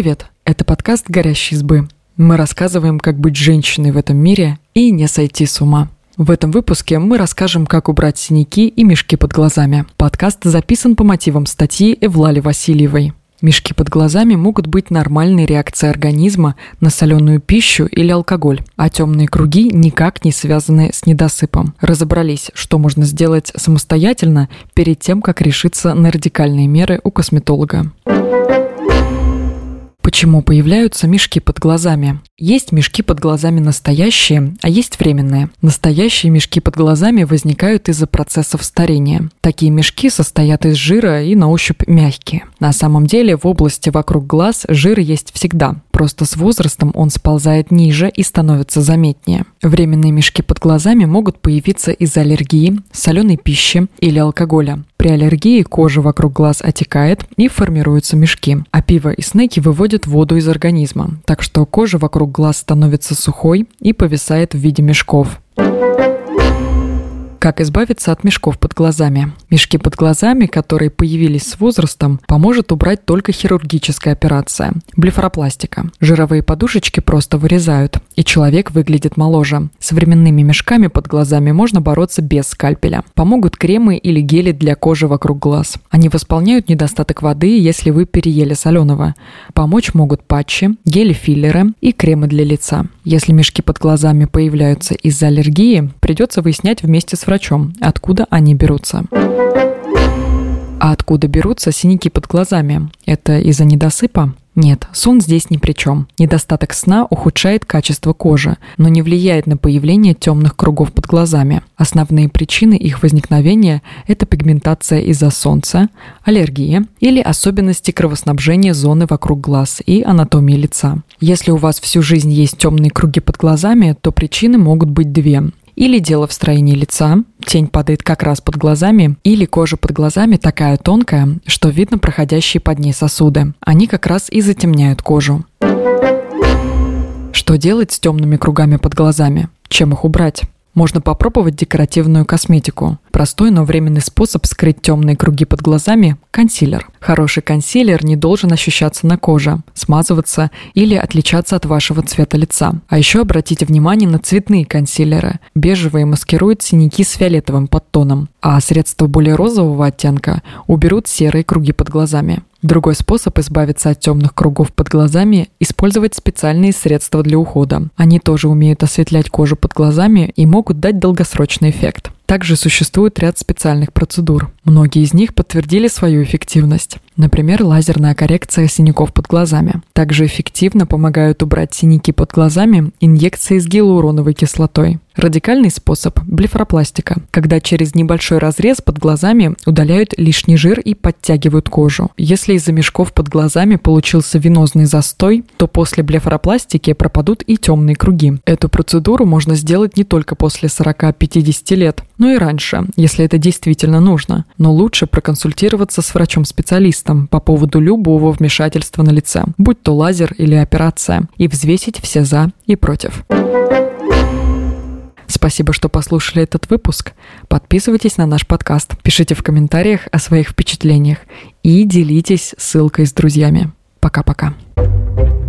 привет! Это подкаст «Горящие избы». Мы рассказываем, как быть женщиной в этом мире и не сойти с ума. В этом выпуске мы расскажем, как убрать синяки и мешки под глазами. Подкаст записан по мотивам статьи Эвлали Васильевой. Мешки под глазами могут быть нормальной реакцией организма на соленую пищу или алкоголь, а темные круги никак не связаны с недосыпом. Разобрались, что можно сделать самостоятельно перед тем, как решиться на радикальные меры у косметолога. Почему появляются мешки под глазами? Есть мешки под глазами настоящие, а есть временные. Настоящие мешки под глазами возникают из-за процессов старения. Такие мешки состоят из жира и на ощупь мягкие. На самом деле в области вокруг глаз жир есть всегда, просто с возрастом он сползает ниже и становится заметнее. Временные мешки под глазами могут появиться из-за аллергии, соленой пищи или алкоголя. При аллергии кожа вокруг глаз отекает и формируются мешки, а пиво и снеки выводят воду из организма, так что кожа вокруг глаз становится сухой и повисает в виде мешков. Как избавиться от мешков под глазами? Мешки под глазами, которые появились с возрастом, поможет убрать только хирургическая операция – блефаропластика. Жировые подушечки просто вырезают, и человек выглядит моложе. С временными мешками под глазами можно бороться без скальпеля. Помогут кремы или гели для кожи вокруг глаз. Они восполняют недостаток воды, если вы переели соленого. Помочь могут патчи, гели-филлеры и кремы для лица. Если мешки под глазами появляются из-за аллергии, придется выяснять вместе с врачом, откуда они берутся. А откуда берутся синяки под глазами? Это из-за недосыпа? Нет, сон здесь ни при чем. Недостаток сна ухудшает качество кожи, но не влияет на появление темных кругов под глазами. Основные причины их возникновения – это пигментация из-за солнца, аллергия или особенности кровоснабжения зоны вокруг глаз и анатомии лица. Если у вас всю жизнь есть темные круги под глазами, то причины могут быть две. Или дело в строении лица, тень падает как раз под глазами, или кожа под глазами такая тонкая, что видно проходящие под ней сосуды. Они как раз и затемняют кожу. Что делать с темными кругами под глазами? Чем их убрать? Можно попробовать декоративную косметику. Простой, но временный способ скрыть темные круги под глазами – консилер. Хороший консилер не должен ощущаться на коже, смазываться или отличаться от вашего цвета лица. А еще обратите внимание на цветные консилеры. Бежевые маскируют синяки с фиолетовым подтоном, а средства более розового оттенка уберут серые круги под глазами. Другой способ избавиться от темных кругов под глазами – использовать специальные средства для ухода. Они тоже умеют осветлять кожу под глазами и могут дать долгосрочный эффект. Также существует ряд специальных процедур. Многие из них подтвердили свою эффективность. Например, лазерная коррекция синяков под глазами. Также эффективно помогают убрать синяки под глазами инъекции с гиалуроновой кислотой. Радикальный способ – блефаропластика, когда через небольшой разрез под глазами удаляют лишний жир и подтягивают кожу. Если из-за мешков под глазами получился венозный застой, то после блефаропластики пропадут и темные круги. Эту процедуру можно сделать не только после 40-50 лет, но и раньше, если это действительно нужно. Но лучше проконсультироваться с врачом-специалистом по поводу любого вмешательства на лице, будь то лазер или операция, и взвесить все за и против. Спасибо, что послушали этот выпуск. Подписывайтесь на наш подкаст, пишите в комментариях о своих впечатлениях и делитесь ссылкой с друзьями. Пока-пока. thank you